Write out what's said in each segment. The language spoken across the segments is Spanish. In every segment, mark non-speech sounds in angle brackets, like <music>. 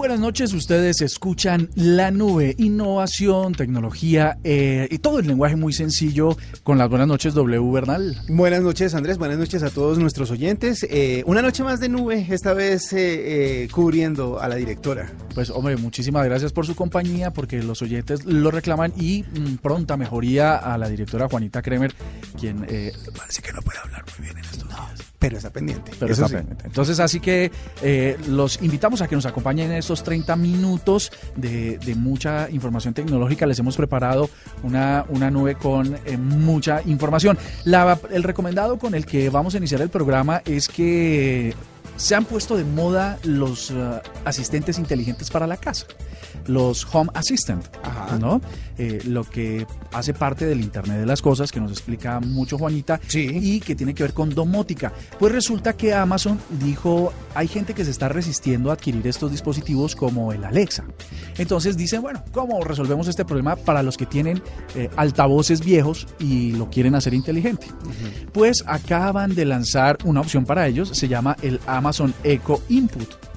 Buenas noches, ustedes escuchan La Nube, innovación, tecnología eh, y todo el lenguaje muy sencillo con las buenas noches W Bernal. Buenas noches Andrés, buenas noches a todos nuestros oyentes. Eh, una noche más de nube, esta vez eh, cubriendo a la directora. Pues hombre, muchísimas gracias por su compañía porque los oyentes lo reclaman y mm, pronta mejoría a la directora Juanita Kremer, quien parece que no puede hablar muy bien en estos días. Pero está pendiente. Pero está pendiente. Entonces, así que los invitamos a que nos acompañen en estos 30 minutos de, de, mucha información tecnológica. Les hemos preparado una, una nube con eh, mucha información. La, el recomendado con el que vamos a iniciar el programa es que se han puesto de moda los uh, asistentes inteligentes para la casa, los Home Assistant, Ajá. ¿no? Eh, lo que hace parte del Internet de las Cosas, que nos explica mucho Juanita, sí. y que tiene que ver con domótica. Pues resulta que Amazon dijo, hay gente que se está resistiendo a adquirir estos dispositivos como el Alexa. Entonces dicen, bueno, ¿cómo resolvemos este problema para los que tienen eh, altavoces viejos y lo quieren hacer inteligente? Uh -huh. Pues acaban de lanzar una opción para ellos, se llama el Amazon Echo Input.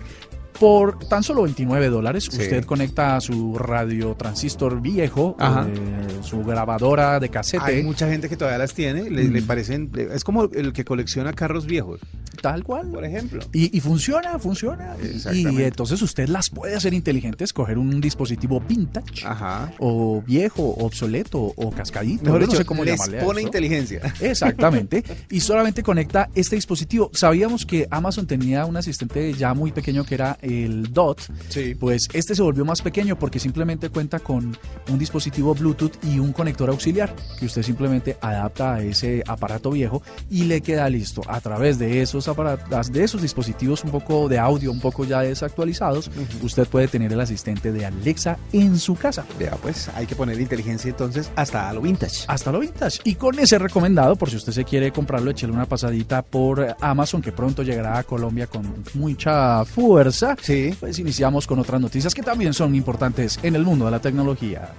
Por tan solo 29 dólares, sí. usted conecta su radio transistor viejo, eh, su grabadora de casete. Hay mucha gente que todavía las tiene, le, mm. le, parecen, es como el que colecciona carros viejos. Tal cual. Por ejemplo. Y, y funciona, funciona. Y entonces usted las puede hacer inteligentes, coger un dispositivo vintage, Ajá. o viejo, obsoleto, o cascadito. Mejor Yo dicho, no sé cómo les llamarle pone inteligencia. <laughs> Exactamente. y solamente conecta este dispositivo. Sabíamos que Amazon tenía un asistente ya muy pequeño que era el DOT. Sí. Pues este se volvió más pequeño porque simplemente cuenta con un dispositivo Bluetooth y un conector auxiliar que usted simplemente adapta a ese aparato viejo y le queda listo. A través de esos aparatos, de esos dispositivos un poco de audio, un poco ya desactualizados, uh -huh. usted puede tener el asistente de Alexa en su casa. Vea, pues hay que poner inteligencia entonces hasta lo vintage. Hasta lo vintage. Y con ese recomendado, por si usted se quiere comprarlo, échele una pasadita por Amazon, que pronto llegará a Colombia con mucha fuerza. Sí. Pues iniciamos con otras noticias que también son importantes en el mundo de la tecnología.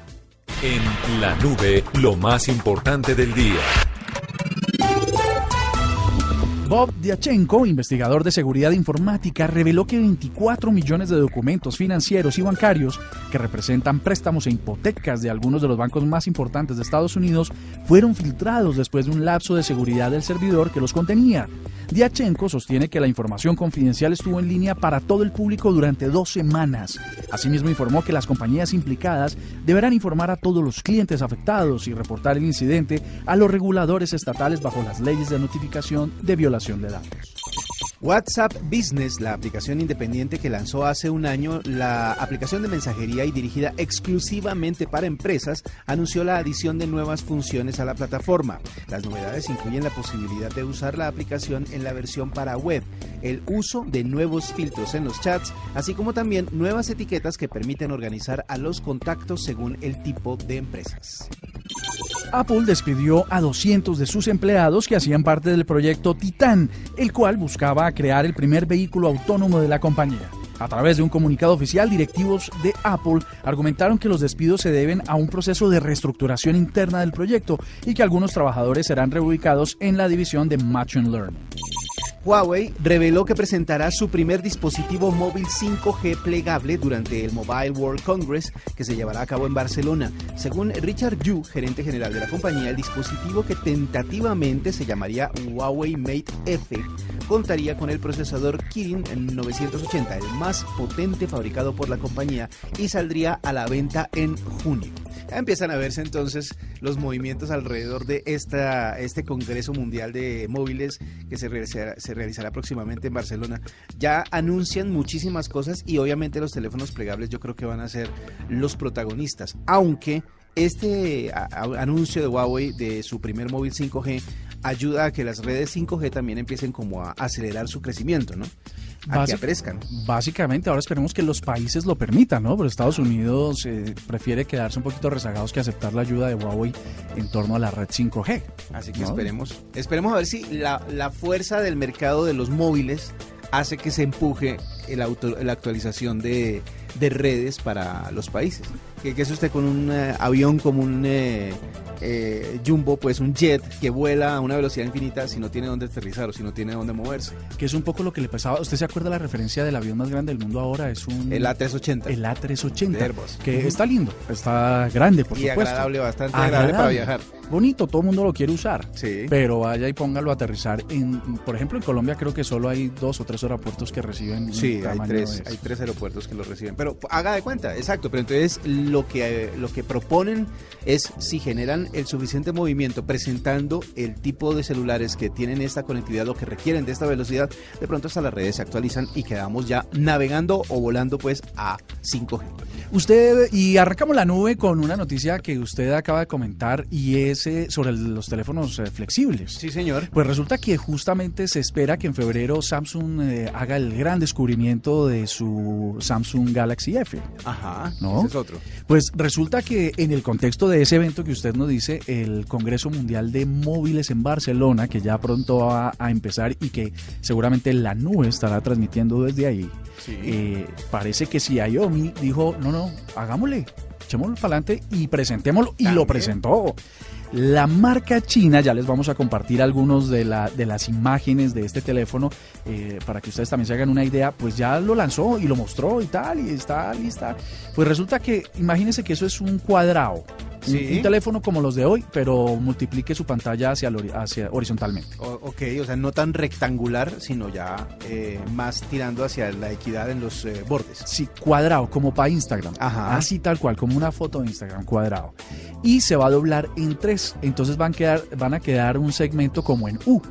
En la nube, lo más importante del día. Bob Diachenko, investigador de seguridad informática, reveló que 24 millones de documentos financieros y bancarios que representan préstamos e hipotecas de algunos de los bancos más importantes de Estados Unidos fueron filtrados después de un lapso de seguridad del servidor que los contenía. Diachenko sostiene que la información confidencial estuvo en línea para todo el público durante dos semanas. Asimismo, informó que las compañías implicadas deberán informar a todos los clientes afectados y reportar el incidente a los reguladores estatales bajo las leyes de notificación de violación de datos. WhatsApp Business, la aplicación independiente que lanzó hace un año, la aplicación de mensajería y dirigida exclusivamente para empresas, anunció la adición de nuevas funciones a la plataforma. Las novedades incluyen la posibilidad de usar la aplicación en la versión para web, el uso de nuevos filtros en los chats, así como también nuevas etiquetas que permiten organizar a los contactos según el tipo de empresas. Apple despidió a 200 de sus empleados que hacían parte del proyecto Titan, el cual buscaba crear el primer vehículo autónomo de la compañía. A través de un comunicado oficial, directivos de Apple argumentaron que los despidos se deben a un proceso de reestructuración interna del proyecto y que algunos trabajadores serán reubicados en la división de Machine Learning. Huawei reveló que presentará su primer dispositivo móvil 5G plegable durante el Mobile World Congress que se llevará a cabo en Barcelona. Según Richard Yu, gerente general de la compañía, el dispositivo que tentativamente se llamaría Huawei Mate F contaría con el procesador Kirin 980, el más potente fabricado por la compañía, y saldría a la venta en junio. Ya empiezan a verse entonces los movimientos alrededor de esta, este Congreso Mundial de Móviles que se realizará, se realizará próximamente en Barcelona. Ya anuncian muchísimas cosas y obviamente los teléfonos plegables yo creo que van a ser los protagonistas, aunque este anuncio de Huawei de su primer móvil 5G ayuda a que las redes 5G también empiecen como a acelerar su crecimiento, ¿no? A que aparezcan. Básicamente, ahora esperemos que los países lo permitan, ¿no? Pero Estados Unidos eh, prefiere quedarse un poquito rezagados que aceptar la ayuda de Huawei en torno a la red 5G. Así que esperemos, esperemos a ver si la, la fuerza del mercado de los móviles hace que se empuje la actualización de, de, redes para los países. Que, que es usted con un eh, avión como un eh, eh, Jumbo, pues un jet que vuela a una velocidad infinita si no tiene dónde aterrizar o si no tiene dónde moverse. Que es un poco lo que le pasaba. ¿Usted se acuerda la referencia del avión más grande del mundo ahora? Es un... El A380. El A380. Que está lindo, está grande, por y supuesto. agradable, bastante agradable para viajar bonito, todo el mundo lo quiere usar. Sí. Pero vaya y póngalo a aterrizar. En, por ejemplo, en Colombia creo que solo hay dos o tres aeropuertos que reciben. Sí, hay tres, hay tres aeropuertos que lo reciben. Pero haga de cuenta, exacto. Pero entonces lo que, lo que proponen es si generan el suficiente movimiento presentando el tipo de celulares que tienen esta conectividad, lo que requieren de esta velocidad, de pronto hasta las redes se actualizan y quedamos ya navegando o volando pues a 5G. Usted, y arrancamos la nube con una noticia que usted acaba de comentar y es sobre los teléfonos eh, flexibles. Sí, señor. Pues resulta que justamente se espera que en febrero Samsung eh, haga el gran descubrimiento de su Samsung Galaxy F. Ajá, ¿no? Ese es otro. Pues resulta que en el contexto de ese evento que usted nos dice, el Congreso Mundial de Móviles en Barcelona, que ya pronto va a empezar y que seguramente la nube estará transmitiendo desde ahí, eh, parece que si Xiaomi dijo, no, no, hagámosle, echémoslo para adelante y presentémoslo, y lo presentó. La marca china, ya les vamos a compartir algunos de, la, de las imágenes de este teléfono eh, para que ustedes también se hagan una idea, pues ya lo lanzó y lo mostró y tal, y está lista. Pues resulta que, imagínense que eso es un cuadrado. Un, teléfono como los de hoy, pero multiplique su pantalla hacia, hacia horizontalmente. ok, o sea, no tan rectangular, sino ya eh, más tirando hacia la equidad en los eh, bordes. Sí, cuadrado, como para Instagram. Ajá. Así tal cual, como una foto de Instagram, cuadrado. Y se va a doblar en tres. Entonces van, quedar, van a quedar un segmento como en U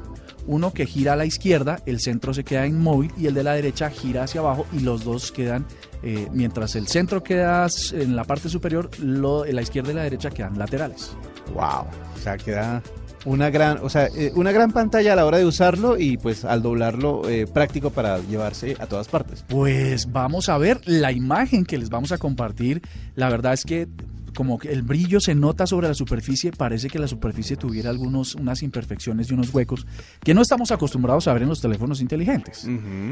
uno que gira a la izquierda, el centro se queda inmóvil y el de la derecha gira hacia abajo y los dos quedan, eh, mientras el centro queda en la parte superior, lo, la izquierda y la derecha quedan laterales. Wow, o sea, queda una gran, o sea, eh, una gran pantalla a la hora de usarlo y pues al doblarlo eh, práctico para llevarse a todas partes. Pues vamos a ver la imagen que les vamos a compartir. La verdad es que como que el brillo se nota sobre la superficie, parece que la superficie tuviera algunos, unas imperfecciones y unos huecos que no estamos acostumbrados a ver en los teléfonos inteligentes.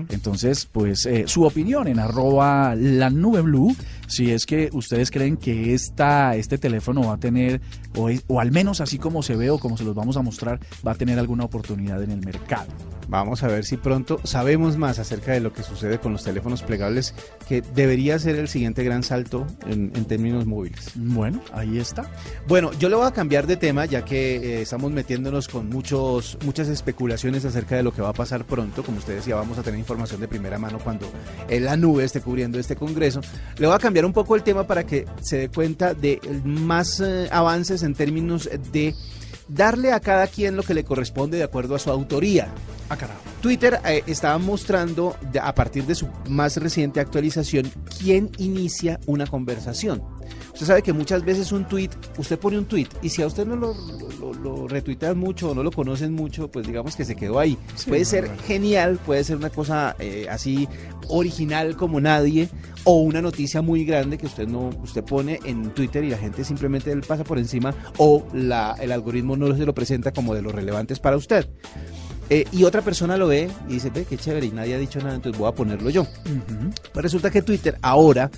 Entonces, pues eh, su opinión en arroba la nube blue, si es que ustedes creen que esta, este teléfono va a tener, o, o al menos así como se ve o como se los vamos a mostrar, va a tener alguna oportunidad en el mercado. Vamos a ver si pronto sabemos más acerca de lo que sucede con los teléfonos plegables, que debería ser el siguiente gran salto en, términos móviles. Bueno, ahí está. Bueno, yo le voy a cambiar de tema, ya que eh, estamos metiéndonos con muchos, muchas especulaciones acerca de lo que va a pasar pronto. Como ustedes ya vamos a tener información de primera mano cuando la nube esté cubriendo este congreso. Le voy a cambiar un poco el tema para que se dé cuenta de más eh, avances en términos de darle a cada quien lo que le corresponde de acuerdo a su autoría. Ah, Twitter eh, estaba mostrando, a partir de su más reciente actualización, quién inicia una conversación. Usted sabe que muchas veces un tweet, usted pone un tweet y si a usted no lo, lo, retuitean mucho o no lo conocen mucho, pues digamos que se quedó ahí. puede ser genial, puede ser una cosa eh, así original como nadie o una noticia muy grande que usted no usted pone en Twitter y la gente simplemente le pasa por encima o la, el algoritmo no se lo presenta como de los relevantes para usted. Eh, y otra persona lo ve y dice, ve, qué chévere, y nadie ha dicho nada, entonces voy a ponerlo yo. Pues resulta que Twitter ahora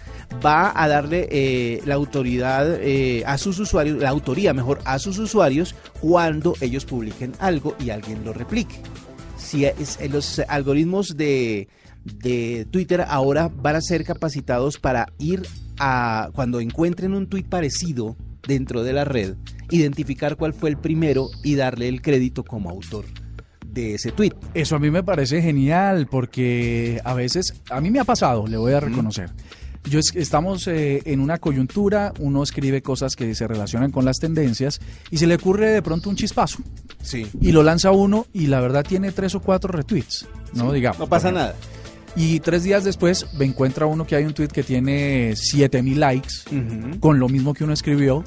va a darle eh, la autoridad eh, a sus usuarios, la autoría mejor, a sus usuarios cuando ellos publiquen algo y alguien lo replique. Si es, los algoritmos de, de Twitter ahora van a ser capacitados para ir a, cuando encuentren un tweet parecido dentro de la red, identificar cuál fue el primero y darle el crédito como autor de ese tweet. Eso a mí me parece genial porque a veces, a mí me ha pasado, le voy a reconocer. Yo estamos eh, en una coyuntura, uno escribe cosas que se relacionan con las tendencias y se le ocurre de pronto un chispazo. Sí. Y lo lanza uno y la verdad tiene tres o cuatro retweets, ¿no? Digamos. No pasa nada. Y tres días después me encuentra uno que hay un tweet que tiene 7000 likes con lo mismo que uno escribió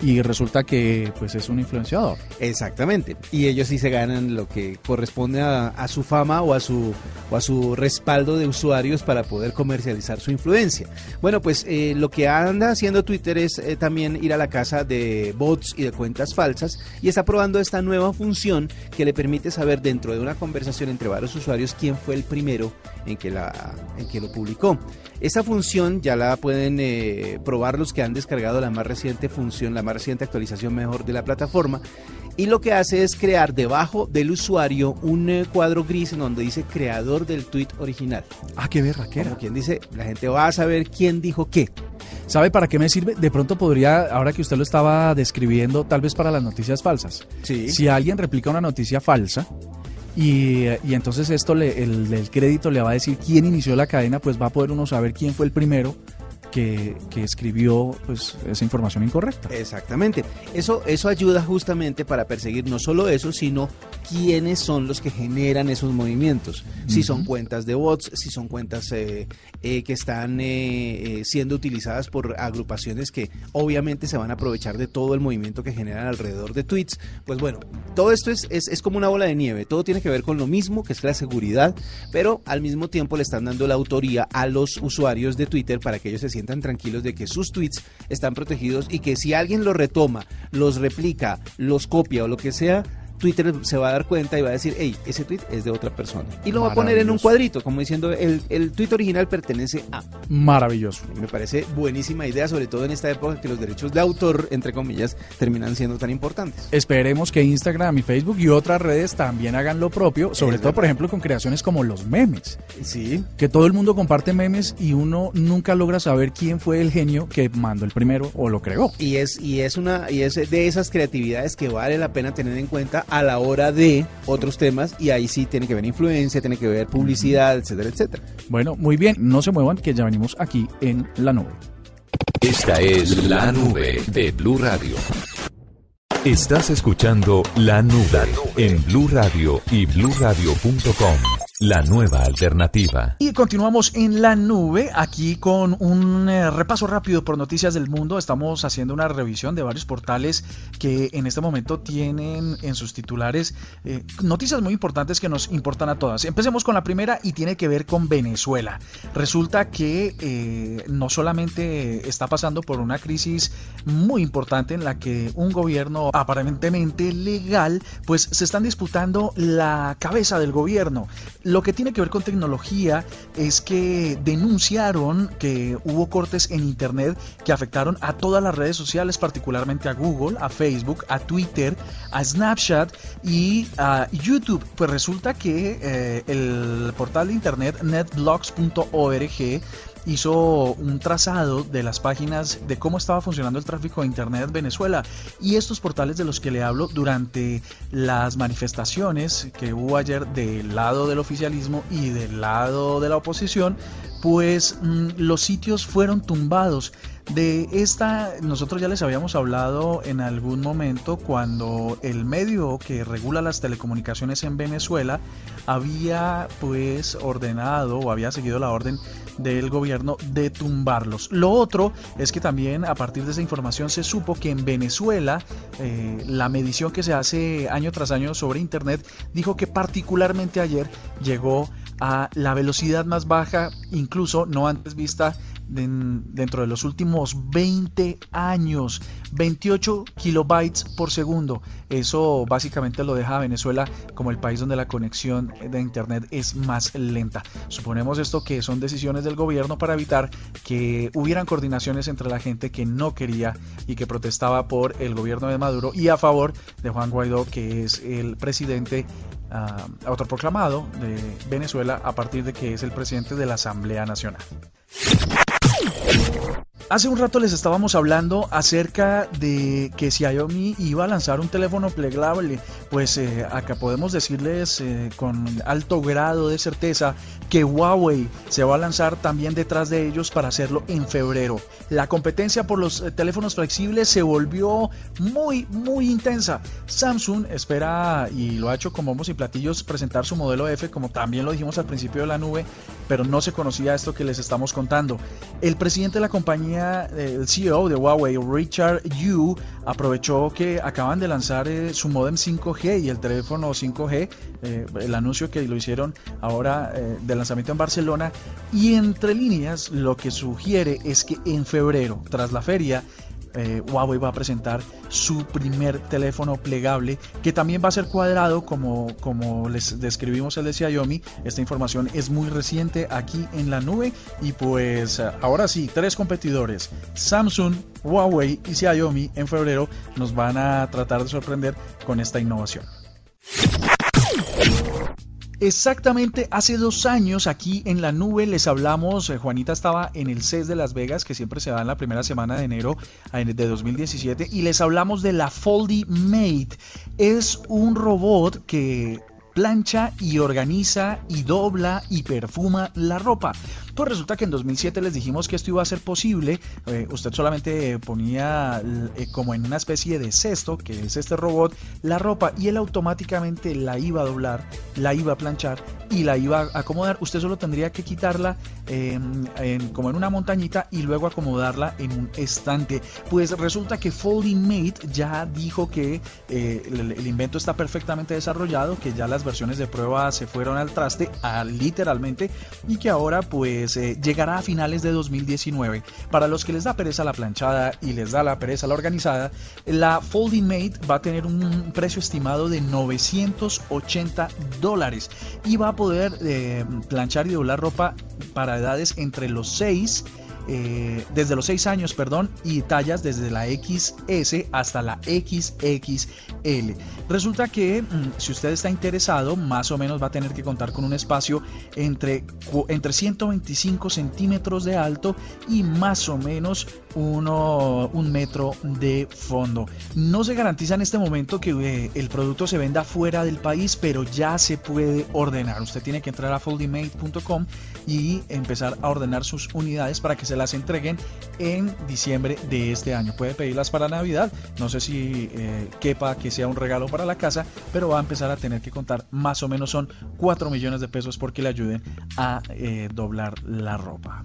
y resulta que pues es un influenciador. Exactamente. Y ellos sí se ganan lo que corresponde a, su fama o a su, o a su respaldo de usuarios para poder comercializar su influencia. Bueno, pues eh, lo que anda haciendo Twitter es eh, también ir a la casa de bots y de cuentas falsas y está probando esta nueva función que le permite saber dentro de una conversación entre varios usuarios quién fue el primero en que, la, en que lo publicó. Esta función ya la pueden eh, probar los que han descargado la más reciente función, la más reciente actualización mejor de la plataforma. Y lo que hace es crear debajo del usuario un eh, cuadro gris en donde dice creador del tweet original. Ah, qué verra, qué quien dice, la gente va a saber quién dijo qué. ¿Sabe para qué me sirve? De pronto podría, ahora que usted lo estaba describiendo, tal vez para las noticias falsas. Sí. Si alguien replica una noticia falsa, y, entonces esto le, el, el, crédito le va a decir quién inició la cadena, pues va a poder uno saber quién fue el primero que, escribió pues, esa información incorrecta. Exactamente. Eso, eso ayuda justamente para perseguir no solo eso, sino quiénes son los que generan esos movimientos. Si son cuentas de bots, si son cuentas eh, eh, que están eh, siendo utilizadas por agrupaciones que obviamente se van a aprovechar de todo el movimiento que generan alrededor de tweets. Pues bueno, todo esto es, es, es como una bola de nieve. Todo tiene que ver con lo mismo, que es la seguridad, pero al mismo tiempo le están dando la autoría a los usuarios de Twitter para que ellos se sientan tranquilos de que sus tweets están protegidos y que si alguien los retoma, los replica, los copia o lo que sea, Twitter se va a dar cuenta y va a decir, hey, ese tweet es de otra persona. Y lo va a poner en un cuadrito, como diciendo, el, el tweet original pertenece a. Maravilloso. Me parece buenísima idea, sobre todo en esta época que los derechos de autor, entre comillas, terminan siendo tan importantes. Esperemos que Instagram y Facebook y otras redes también hagan lo propio, sobre todo, por ejemplo, con creaciones como los memes. Sí. Que todo el mundo comparte memes y uno nunca logra saber quién fue el genio que mandó el primero o lo creó. Y es, y es una, y es de esas creatividades que vale la pena tener en cuenta a la hora de otros temas y ahí sí tiene que ver influencia, tiene que ver publicidad, etcétera, etcétera. Bueno, muy bien, no se muevan que ya venimos aquí en la nube. Esta es la nube de Blue Radio. Estás escuchando La Nube en Blue Radio y bluradio.com. La nueva alternativa. Y continuamos en la nube, aquí con un eh, repaso rápido por noticias del mundo. Estamos haciendo una revisión de varios portales que en este momento tienen en sus titulares eh, noticias muy importantes que nos importan a todas. Empecemos con la primera y tiene que ver con Venezuela. Resulta que eh, no solamente está pasando por una crisis muy importante en la que un gobierno aparentemente legal, pues se están disputando la cabeza del gobierno lo que tiene que ver con tecnología es que denunciaron que hubo cortes en Internet que afectaron a todas las redes sociales, particularmente a Google, a Facebook, a Twitter, a Snapchat y a YouTube. Pues resulta que eh, el portal de Internet netblocks.org hizo un trazado de las páginas de cómo estaba funcionando el tráfico de Internet en Venezuela y estos portales de los que le hablo durante las manifestaciones que hubo ayer del lado del oficialismo y del lado de la oposición, pues mm, los sitios fueron tumbados. De esta, nosotros ya les habíamos hablado en algún momento cuando el medio que regula las telecomunicaciones en Venezuela había pues ordenado o había seguido la orden del gobierno de tumbarlos. Lo otro es que también a partir de esa información se supo que en Venezuela eh, la medición que se hace año tras año sobre Internet dijo que particularmente ayer llegó a la velocidad más baja, incluso no antes vista dentro de los últimos 20 años, 28 kilobytes por segundo. Eso básicamente lo deja a Venezuela como el país donde la conexión de Internet es más lenta. Suponemos esto que son decisiones del gobierno para evitar que hubieran coordinaciones entre la gente que no quería y que protestaba por el gobierno de Maduro y a favor de Juan Guaidó, que es el presidente uh, autoproclamado de Venezuela a partir de que es el presidente de la Asamblea Nacional. you Hace un rato les estábamos hablando acerca de que Xiaomi iba a lanzar un teléfono plegable. Pues eh, acá podemos decirles eh, con alto grado de certeza que Huawei se va a lanzar también detrás de ellos para hacerlo en febrero. La competencia por los eh, teléfonos flexibles se volvió muy, muy intensa. Samsung espera, y lo ha hecho con bombos y platillos, presentar su modelo F, como también lo dijimos al principio de la nube, pero no se conocía esto que les estamos contando. El presidente de la compañía el CEO de Huawei, Richard Yu, aprovechó que acaban de lanzar eh, su modem 5G y el teléfono 5G, eh, el anuncio que lo hicieron ahora eh, de lanzamiento en Barcelona, y entre líneas lo que sugiere es que en febrero, tras la feria, eh, Huawei va a presentar su primer teléfono plegable que también va a ser cuadrado como, como les describimos el de Xiaomi. Esta información es muy reciente aquí en la nube y pues ahora sí, tres competidores, Samsung, Huawei y Xiaomi en febrero nos van a tratar de sorprender con esta innovación. Exactamente hace dos años aquí en la nube les hablamos, eh, Juanita estaba en el CES de Las Vegas, que siempre se da en la primera semana de enero de 2017, y les hablamos de la Foldy Mate. Es un robot que plancha y organiza y dobla y perfuma la ropa. Pues resulta que en 2007 les dijimos que esto iba a ser posible. Eh, usted solamente ponía eh, como en una especie de cesto, que es este robot, la ropa y él automáticamente la iba a doblar, la iba a planchar y la iba a acomodar. Usted solo tendría que quitarla em, como en una montañita y luego acomodarla en un estante. Pues resulta que Folding Mate ya dijo que eh, el, invento está perfectamente desarrollado, que ya las versiones de prueba se fueron al traste, literalmente, y que ahora pues pues, eh, llegará a finales de 2019. Para los que les da pereza la planchada y les da la pereza la organizada, la Folding Mate va a tener un precio estimado de 980 dólares y va a poder eh, planchar y doblar ropa para edades entre los 6 eh, desde los 6 años, perdón, y tallas desde la XS hasta la XXL. Resulta que mm, si usted está interesado, más o menos va a tener que contar con un espacio entre, entre 125 centímetros de alto y más o menos uno, un metro de fondo. No se garantiza en este momento que eh, el producto se venda fuera del país, pero ya se puede ordenar. Usted tiene que entrar a foldymate.com y empezar a ordenar sus unidades para que se las entreguen en diciembre de este año. Puede pedirlas para Navidad, no sé si eh, quepa que sea un regalo para la casa, pero va a empezar a tener que contar más o menos son 4 millones de pesos porque le ayuden a eh, doblar la ropa.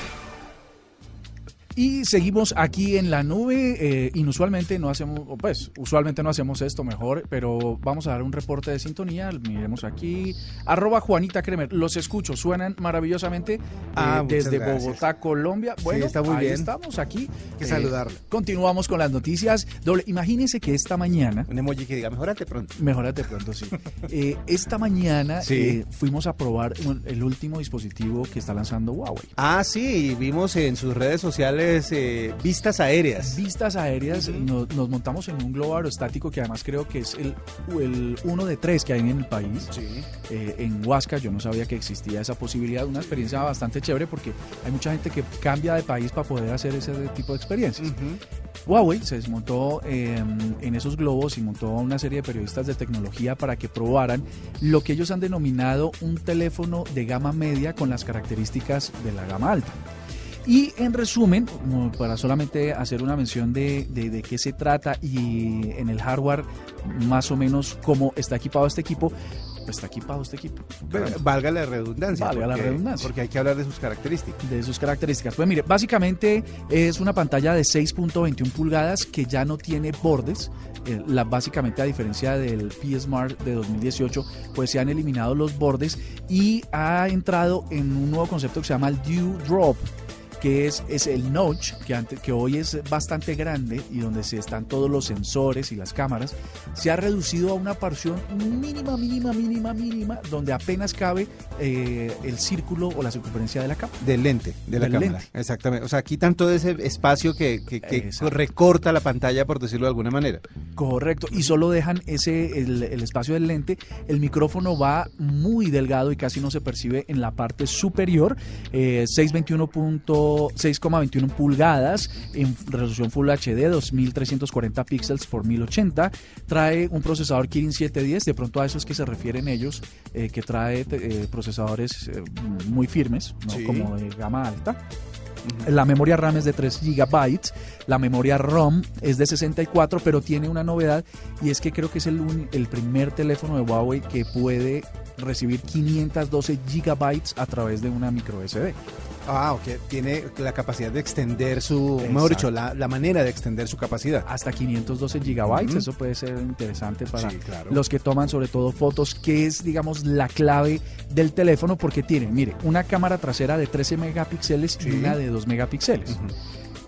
Y seguimos aquí en la nube. Eh, inusualmente no hacemos, pues, usualmente no hacemos esto mejor, pero vamos a dar un reporte de sintonía. Miremos aquí. Arroba Juanita Kremer. Los escucho, suenan maravillosamente ah, eh, desde Bogotá, Colombia. Bueno, está muy ahí bien. estamos aquí. que saludarle. Eh, continuamos con las noticias. Doble, imagínense que esta mañana. Un emoji que diga, mejorate pronto. Mejorate pronto, sí. esta mañana fuimos a probar el último dispositivo que está lanzando Huawei. Ah, sí, vimos en sus redes sociales eh, vistas aéreas. Vistas aéreas, nos, montamos en un globo aerostático que además creo que es el, el uno de tres que hay en el país. Eh, en Huasca yo no sabía que existía esa posibilidad, una experiencia bastante chévere porque hay mucha gente que cambia de país para poder hacer ese tipo de experiencias. Huawei se desmontó em, en esos globos y montó una serie de periodistas de tecnología para que probaran lo que ellos han denominado un teléfono de gama media con las características de la gama alta. Y en resumen, para solamente hacer una mención de, de, qué se trata y en el hardware más o menos cómo está equipado este equipo, pues está equipado este equipo. valga la redundancia. Valga la redundancia. Porque hay que hablar de sus características. De sus características. Pues mire, básicamente es una pantalla de 6.21 pulgadas que ya no tiene bordes. Eh, la, básicamente a diferencia del P Smart de 2018, pues se han eliminado los bordes y ha entrado en un nuevo concepto que se llama el Dew Drop que es, es el notch, que, antes, que hoy es bastante grande y donde se están todos los sensores y las cámaras, se ha reducido a una porción mínima, mínima, mínima, mínima, donde apenas cabe eh, el círculo o la circunferencia de la cámara. Del lente, de la Del cámara. lente. Exactamente. O sea, quitan todo ese espacio que, que- que recorta la pantalla, por decirlo de alguna manera. Correcto, y solo dejan ese el, el espacio del lente. El micrófono va muy delgado y casi no se percibe en la parte superior. Eh, 621 punto- 6,21 pulgadas en resolución Full HD, 2340 píxeles por 1080. Trae un procesador Kirin 710, de pronto a eso es que se refieren ellos, eh, que trae eh, procesadores eh, muy firmes, ¿no? Sí. como de gama alta. La memoria RAM es de 3 GB, la memoria ROM es de 64, pero tiene una novedad y es que creo que es el, un- el primer teléfono de Huawei que puede recibir 512 GB a través de una micro SD. Ah, ok. Tiene la capacidad de extender su, Exacto. mejor dicho, la, la manera de extender su capacidad. Hasta 512 GB, Ujú. eso puede ser interesante para Sí, claro. los que toman sobre todo fotos, que es, digamos, la clave del teléfono, porque tiene, mire, una cámara trasera de 13 megapíxeles y una de 2 megapíxeles.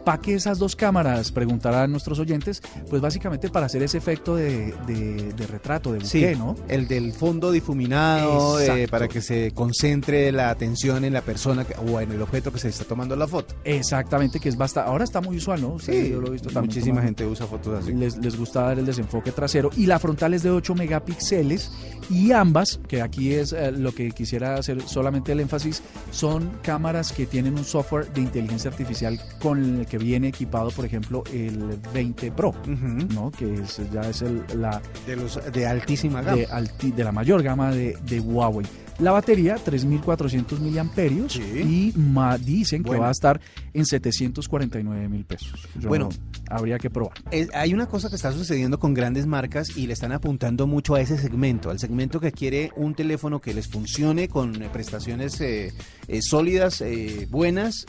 ¿Para qué esas dos cámaras? Preguntarán nuestros oyentes. Pues básicamente para hacer ese efecto de, de- de retrato, de Sí, bouquet, ¿no? el del fondo difuminado, eh, para que se concentre la atención en la persona que- o en el objeto que se está tomando la foto. Exactamente, que es bastante. Ahora está muy usual, ¿no? Ustedes, yo lo he visto también. muchísima gente usa fotos así. Les, les gusta dar el desenfoque trasero y la frontal es de 8 megapíxeles y ambas, que aquí es eh, lo que quisiera hacer solamente el énfasis, son cámaras que tienen un software de inteligencia artificial con el que viene equipado, por ejemplo, el 20 Pro. ¿no? Que es, ya es el, la, de, los, de altísima gama. de, alti- de la mayor gama de, de Huawei. La batería, 3.400 miliamperios Sí. y ma- dicen que va a estar en 749 mil pesos. Yo- Bueno. habría que probar. Es- hay una cosa que está sucediendo con grandes marcas y le están apuntando mucho a ese segmento, al segmento que quiere un teléfono que les funcione con prestaciones eh, eh, sólidas, eh, buenas.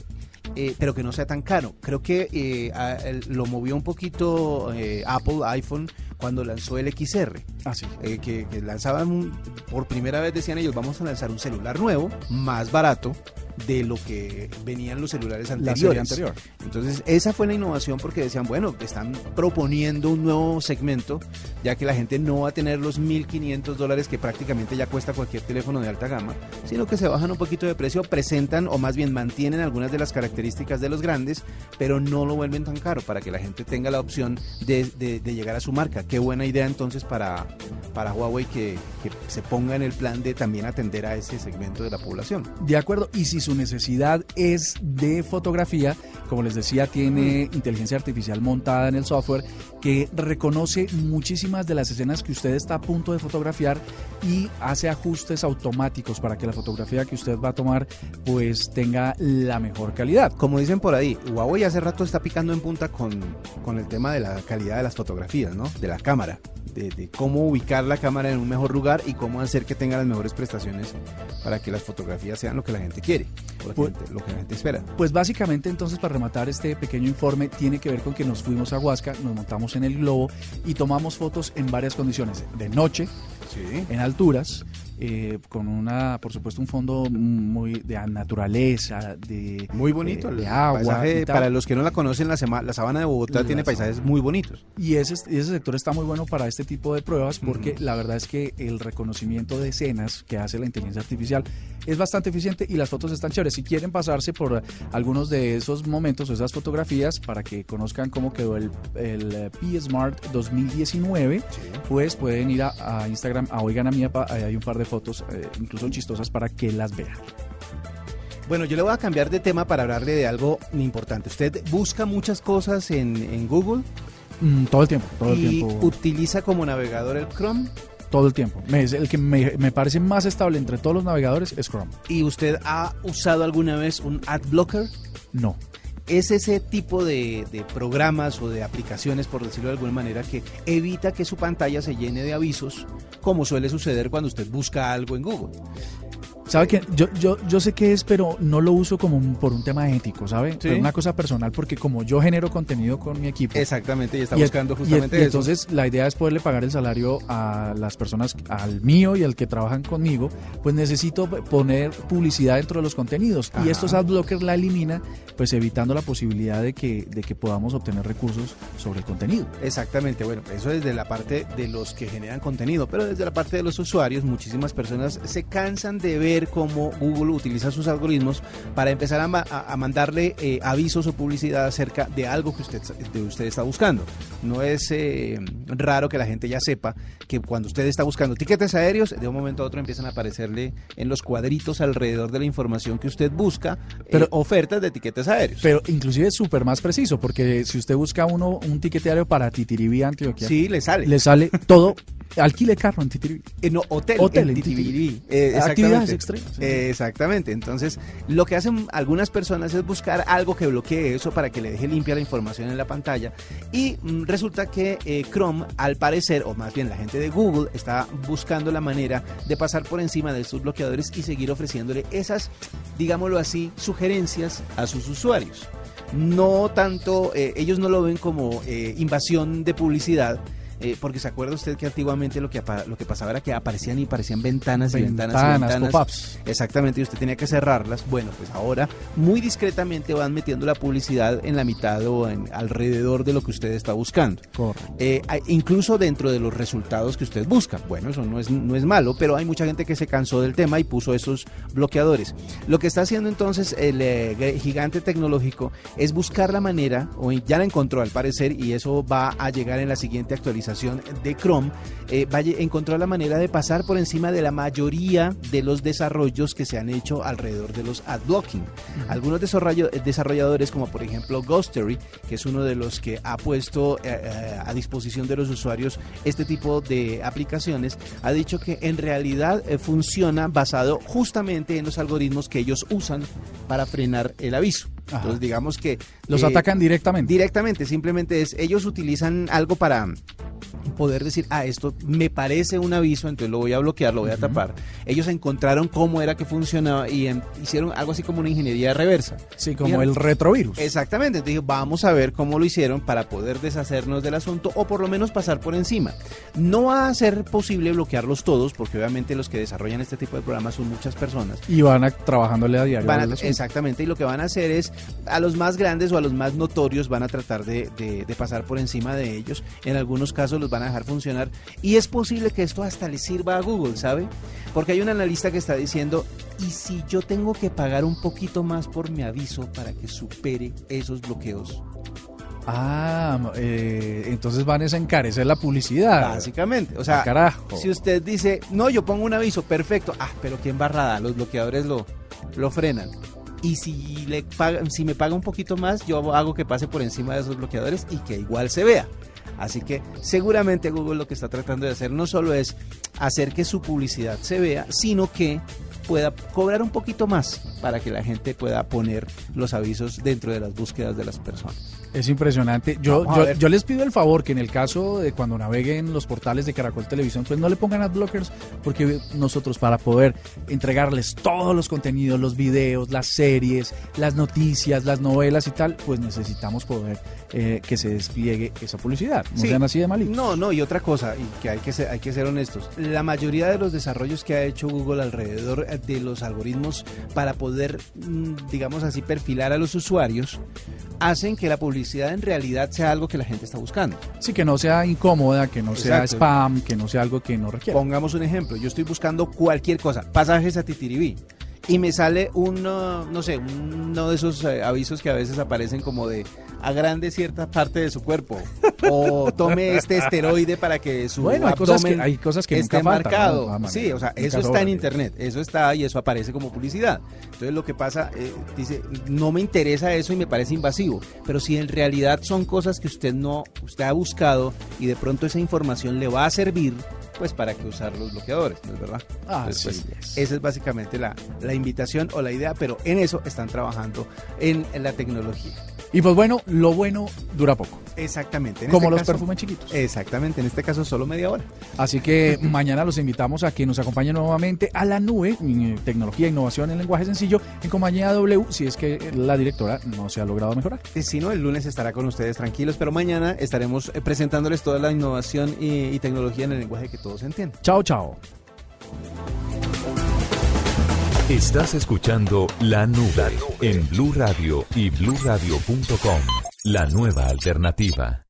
Eh, pero que no sea tan caro. Creo que eh, a- el- lo movió un poquito eh, Apple, iPhone, cuando lanzó el XR. Así. eh, que, que lanzaban un- por primera vez decían ellos vamos a lanzar un celular nuevo más barato de lo que venían los celulares La anteriores anterior. entonces esa fue la innovación porque decían bueno están proponiendo un nuevo segmento ya que la gente no va a tener los 1500 dólares que prácticamente ya cuesta cualquier teléfono de alta gama sino que se bajan un poquito de precio presentan o más bien mantienen algunas de las características de los grandes pero no lo vuelven tan caro para que la gente tenga la opción de, de- de llegar a su marca qué buena idea entonces para para Huawei que, que se ponga en el plan de también atender a ese segmento de la población. De acuerdo, y si su necesidad es de fotografía, como les decía, tiene inteligencia artificial montada en el software que reconoce muchísimas de las escenas que usted está a punto de fotografiar y hace ajustes automáticos para que la fotografía que usted va a tomar pues tenga la mejor calidad. Como dicen por ahí, Huawei hace rato está picando en punta con, con el tema de la calidad de las fotografías, ¿no? De la cámara, de, de cómo ubicar la cámara en un mejor lugar y cómo hacer que tenga las mejores prestaciones para que las fotografías sean lo que la gente quiere, Pues- gente- lo que la gente espera. Pues básicamente entonces para rematar este pequeño informe tiene que ver con que nos fuimos a Huasca, nos montamos en el globo y tomamos fotos en varias condiciones, de noche, Sí. en alturas, eh, con una, por supuesto, un fondo muy de naturaleza, de Muy bonito. el de agua. paisaje, para los que no la conocen, la, sema- la sabana de Bogotá La tiene sabana. paisajes muy bonitos. Y ese, y ese sector está muy bueno para este tipo de pruebas porque la verdad es que el reconocimiento de escenas que hace la inteligencia artificial es bastante eficiente y las fotos están chéveres. Si quieren pasarse por algunos de esos momentos o esas fotografías para que conozcan cómo quedó el, el eh, P Smart 2019, pues pueden ir a, a Instagram, a Oigan a Mía, hay un par de fotos, eh, incluso chistosas, para que las vean. Bueno, yo le voy a cambiar de tema para hablarle de algo importante. Usted busca muchas cosas en, en Google Mm, todo el tiempo, todo el y tiempo. utiliza como navegador el Chrome. Todo el tiempo. Me- el que me, me parece más estable entre todos los navegadores es Chrome. ¿Y usted ha usado alguna vez un ad blocker? No. Es ese tipo de, programas o de aplicaciones, por decirlo de alguna manera, que evita que su pantalla se llene de avisos, como suele suceder cuando usted busca algo en Google. ¿Sabe que yo, yo, yo sé qué es, pero no lo uso como por un tema ético, ¿sabe? Sí. una cosa personal, porque como yo genero contenido con mi equipo. Exactamente, y está y- buscando justamente y eso. entonces la idea es poderle pagar el salario a las personas, al mío y al que trabajan conmigo, pues necesito poner publicidad dentro de los contenidos. Ajá. Y estos adblockers la elimina, pues evitando la posibilidad de que, de que podamos obtener recursos sobre el contenido. Exactamente, bueno, eso desde la parte de los que generan contenido, pero desde la parte de los usuarios, muchísimas personas se cansan de ver cómo Google utiliza sus algoritmos para empezar a, ma- a- a mandarle eh, avisos o publicidad acerca de algo que usted, de usted está buscando. No es eh, raro que la gente ya sepa que cuando usted está buscando tiquetes aéreos, de un momento a otro empiezan a aparecerle en los cuadritos alrededor de la información que usted busca eh, Pero- ofertas de tiquetes aéreos. Pero inclusive es súper más preciso, porque si usted busca uno un tiquetario para Titiribí, Antioquia, sí, le sale. le sale todo, alquile carro en Titiribí. Eh, no, hotel, Hotel en en. Eh, Actividades extremas. Eh, exactamente. Entonces, lo que hacen algunas personas es buscar algo que bloquee eso para que le deje limpia la información en la pantalla. Y mm, resulta que eh, Chrome, al parecer, o más bien la gente de Google, está buscando la manera de pasar por encima de estos bloqueadores y seguir ofreciéndole esas, digámoslo así, sugerencias a sus usuarios. No tanto, eh, ellos no lo ven como invasión de publicidad, eh, porque se acuerda usted que antiguamente lo que, lo que pasaba era que aparecían y aparecían ventanas y ventanas, y Ventanas, ventanas. pop-ups. Exactamente, y usted tenía que cerrarlas. Bueno, pues ahora muy discretamente van metiendo la publicidad en la mitad o en alrededor de lo que usted está buscando. Correcto. Eh, incluso dentro de los resultados que usted busca. Bueno, eso no es, no es malo, pero hay mucha gente que se cansó del tema y puso esos bloqueadores. Lo que está haciendo entonces el eh, gigante tecnológico es buscar la manera, o ya la encontró al parecer, y eso va a llegar en la siguiente actualización de Chrome, eh, va a lle- encontrar la manera de pasar por encima de la mayoría de los desarrollos que se han hecho alrededor de los adblocking. Algunos desarrollo- desarrolladores, como por ejemplo Ghostery, que es uno de los que ha puesto eh, eh, a disposición de los usuarios este tipo de aplicaciones, ha dicho que en realidad eh, funciona basado justamente en los algoritmos que ellos usan para frenar el aviso. Ajá. Entonces digamos que Los eh, atacan directamente. Directamente, simplemente es, ellos utilizan algo para poder decir, ah, esto me parece un aviso, entonces lo voy a bloquear, lo voy a tapar. Ellos encontraron cómo era que funcionaba y em, hicieron algo así como una ingeniería reversa. sí, como el retrovirus. Exactamente, entonces dije, vamos a ver cómo lo hicieron para poder deshacernos del asunto o por lo menos pasar por encima. No va a ser posible bloquearlos todos, porque obviamente los que desarrollan este tipo de programas son muchas personas. Y van a, trabajándole a diario. Van a- exactamente, y lo que van a hacer es a los más grandes o a los más notorios van a tratar de, de- de pasar por encima de ellos. En algunos casos los van a dejar funcionar. Y es posible que esto hasta le sirva a Google, ¿sabe? Porque hay un analista que está diciendo, ¿y si yo tengo que pagar un poquito más por mi aviso para que supere esos bloqueos? Ah, eh, entonces van a encarecer la publicidad. Básicamente, o sea, Ah, carajo. si usted dice, no, yo pongo un aviso, perfecto, ah, pero qué embarrada, los bloqueadores lo, lo frenan. Y si, le paga, si me paga un poquito más, yo hago que pase por encima de esos bloqueadores y que igual se vea. Así que seguramente Google lo que está tratando de hacer no solo es hacer que su publicidad se vea, sino que pueda cobrar un poquito más para que la gente pueda poner los avisos dentro de las búsquedas de las personas. Es impresionante. Yo, yo, les pido el favor que en el caso de cuando naveguen los portales de Caracol Televisión, pues no le pongan adblockers, porque nosotros para poder entregarles todos los contenidos, los videos, las series, las noticias, las novelas y tal, pues necesitamos poder eh, que se despliegue esa publicidad. No Sí. sean así de malignos. No, no, y otra cosa, y que hay que ser, hay que ser honestos. La mayoría de los desarrollos que ha hecho Google alrededor de los algoritmos para poder, mm, digamos así, perfilar a los usuarios, hacen que la publicidad en realidad sea algo que la gente está buscando. Sí, que no sea incómoda, que no sea spam, que no sea algo que no requiera. Pongamos un ejemplo, yo estoy buscando cualquier cosa, pasajes a Titiribí. Y me sale uno, no sé, uno de esos eh, avisos que a veces aparecen como de agrande cierta parte de su cuerpo o tome este esteroide para que su Bueno, hay cosas que- hay cosas que esté nunca marcado. ¿no? Ah, sí, o sea, eso está en internet, eso está y eso aparece como publicidad. Entonces lo que pasa, eh, dice, no me interesa eso y me parece invasivo, pero si en realidad son cosas que usted no, usted ha buscado y de pronto esa información le va a servir, pues para que usar los bloqueadores, ¿no es verdad? Ah, Entonces, sí, pues, es. esa es básicamente la, la invitación o la idea, pero en eso están trabajando en, en la tecnología. Y pues bueno, lo bueno dura poco. Exactamente. en Como este los caso- perfumes chiquitos. Exactamente, en este caso solo media hora. Así que <laughs> mañana los invitamos a que nos acompañen nuevamente a la nube, en tecnología innovación en lenguaje sencillo, en compañía W, si es que la directora no se ha logrado mejorar. Eh, Si no, el lunes estará con ustedes tranquilos, pero mañana estaremos eh, presentándoles toda la innovación y, y tecnología en el lenguaje que todos entienden. Chao, chao. Estás escuchando La Nube en Blue Radio y bluradio.com. La nueva alternativa.